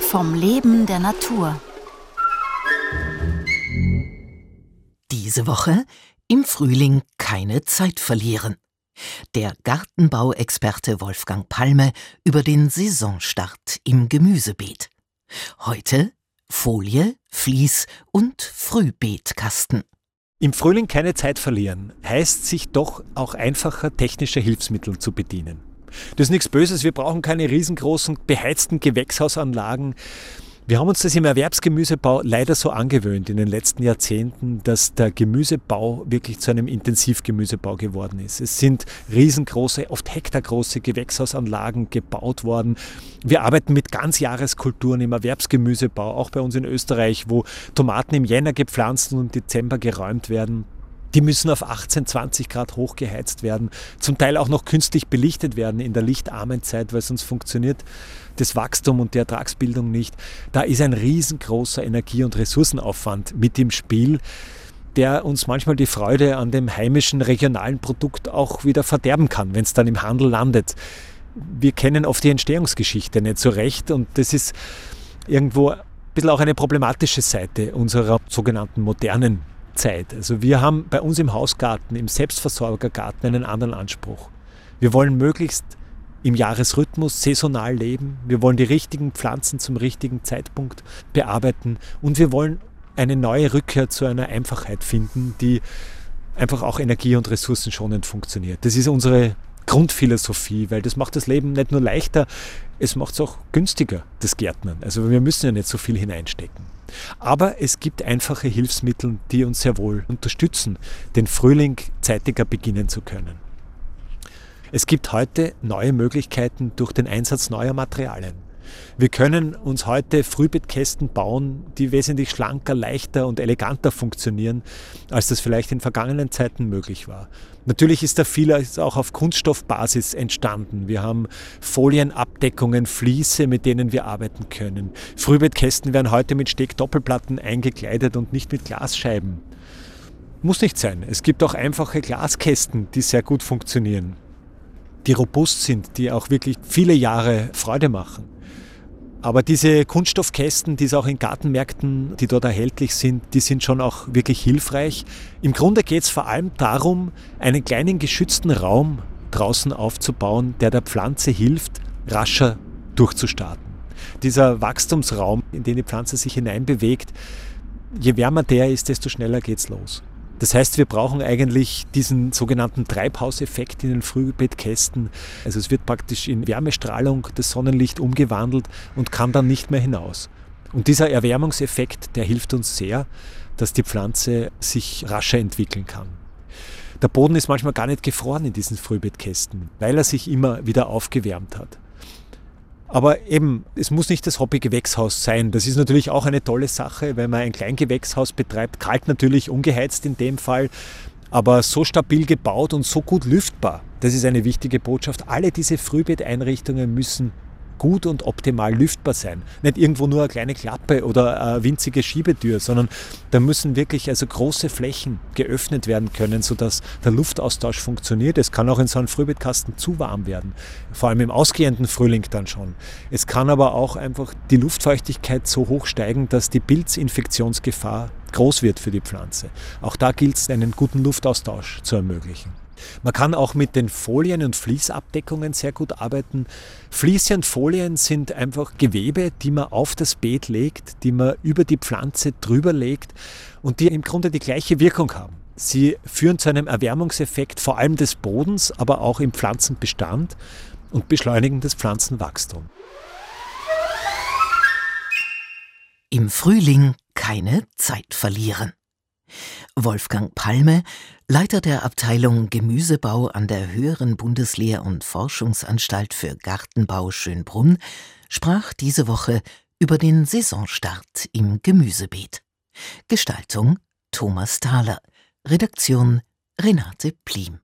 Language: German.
Vom Leben der Natur. Diese Woche im Frühling keine Zeit verlieren. Der Gartenbauexperte Wolfgang Palme über den Saisonstart im Gemüsebeet. Heute Folie, Vlies und Frühbeetkasten. Im Frühling keine Zeit verlieren heißt sich doch auch einfacher technischer Hilfsmittel zu bedienen. Das ist nichts Böses, wir brauchen keine riesengroßen beheizten Gewächshausanlagen. Wir haben uns das im Erwerbsgemüsebau leider so angewöhnt in den letzten Jahrzehnten, dass der Gemüsebau wirklich zu einem Intensivgemüsebau geworden ist. Es sind riesengroße, oft hektargroße Gewächshausanlagen gebaut worden. Wir arbeiten mit Ganzjahreskulturen im Erwerbsgemüsebau, auch bei uns in Österreich, wo Tomaten im Jänner gepflanzt und im Dezember geräumt werden. Die müssen auf 18, 20 Grad hochgeheizt werden, zum Teil auch noch künstlich belichtet werden in der lichtarmen Zeit, weil sonst funktioniert das Wachstum und die Ertragsbildung nicht. Da ist ein riesengroßer Energie- und Ressourcenaufwand mit im Spiel, der uns manchmal die Freude an dem heimischen regionalen Produkt auch wieder verderben kann, wenn es dann im Handel landet. Wir kennen oft die Entstehungsgeschichte nicht so recht und das ist irgendwo ein bisschen auch eine problematische Seite unserer sogenannten modernen Zeit. Also wir haben bei uns im Hausgarten, im Selbstversorgergarten einen anderen Anspruch. Wir wollen möglichst im Jahresrhythmus saisonal leben. Wir wollen die richtigen Pflanzen zum richtigen Zeitpunkt bearbeiten und wir wollen eine neue Rückkehr zu einer Einfachheit finden, die einfach auch energie- und ressourcenschonend funktioniert. Das ist unsere Grundphilosophie, weil das macht das Leben nicht nur leichter, es macht es auch günstiger, das Gärtnern. Also wir müssen ja nicht so viel hineinstecken. Aber es gibt einfache Hilfsmittel, die uns sehr wohl unterstützen, den Frühling zeitiger beginnen zu können. Es gibt heute neue Möglichkeiten durch den Einsatz neuer Materialien. Wir können uns heute Frühbettkästen bauen, die wesentlich schlanker, leichter und eleganter funktionieren, als das vielleicht in vergangenen Zeiten möglich war. Natürlich ist da vieles auch auf Kunststoffbasis entstanden. Wir haben Folienabdeckungen, Fliese, mit denen wir arbeiten können. Frühbettkästen werden heute mit Steg-Doppelplatten eingekleidet und nicht mit Glasscheiben. Muss nicht sein. Es gibt auch einfache Glaskästen, die sehr gut funktionieren, die robust sind, die auch wirklich viele Jahre Freude machen. Aber diese Kunststoffkästen, die es auch in Gartenmärkten, die dort erhältlich sind, die sind schon auch wirklich hilfreich. Im Grunde geht es vor allem darum, einen kleinen geschützten Raum draußen aufzubauen, der der Pflanze hilft, rascher durchzustarten. Dieser Wachstumsraum, in den die Pflanze sich hineinbewegt, je wärmer der ist, desto schneller geht's los. Das heißt, wir brauchen eigentlich diesen sogenannten Treibhauseffekt in den Frühbettkästen. Also es wird praktisch in Wärmestrahlung das Sonnenlicht umgewandelt und kann dann nicht mehr hinaus. Und dieser Erwärmungseffekt, der hilft uns sehr, dass die Pflanze sich rascher entwickeln kann. Der Boden ist manchmal gar nicht gefroren in diesen Frühbettkästen, weil er sich immer wieder aufgewärmt hat. Aber eben, es muss nicht das Hobbygewächshaus sein. Das ist natürlich auch eine tolle Sache, wenn man ein Kleingewächshaus betreibt. Kalt natürlich, ungeheizt in dem Fall, aber so stabil gebaut und so gut lüftbar. Das ist eine wichtige Botschaft. Alle diese Frühbetteinrichtungen müssen gut und optimal lüftbar sein. Nicht irgendwo nur eine kleine Klappe oder eine winzige Schiebetür, sondern da müssen wirklich also große Flächen geöffnet werden können, sodass der Luftaustausch funktioniert. Es kann auch in so einem Frühbettkasten zu warm werden, vor allem im ausgehenden Frühling dann schon. Es kann aber auch einfach die Luftfeuchtigkeit so hoch steigen, dass die Pilzinfektionsgefahr groß wird für die Pflanze. Auch da gilt es, einen guten Luftaustausch zu ermöglichen. Man kann auch mit den Folien und Fließabdeckungen sehr gut arbeiten. Fliese und Folien sind einfach Gewebe, die man auf das Beet legt, die man über die Pflanze drüber legt und die im Grunde die gleiche Wirkung haben. Sie führen zu einem Erwärmungseffekt vor allem des Bodens, aber auch im Pflanzenbestand und beschleunigen das Pflanzenwachstum. Im Frühling keine Zeit verlieren. Wolfgang Palme, Leiter der Abteilung Gemüsebau an der Höheren Bundeslehr- und Forschungsanstalt für Gartenbau Schönbrunn, sprach diese Woche über den Saisonstart im Gemüsebeet. Gestaltung Thomas Thaler, Redaktion Renate Plim.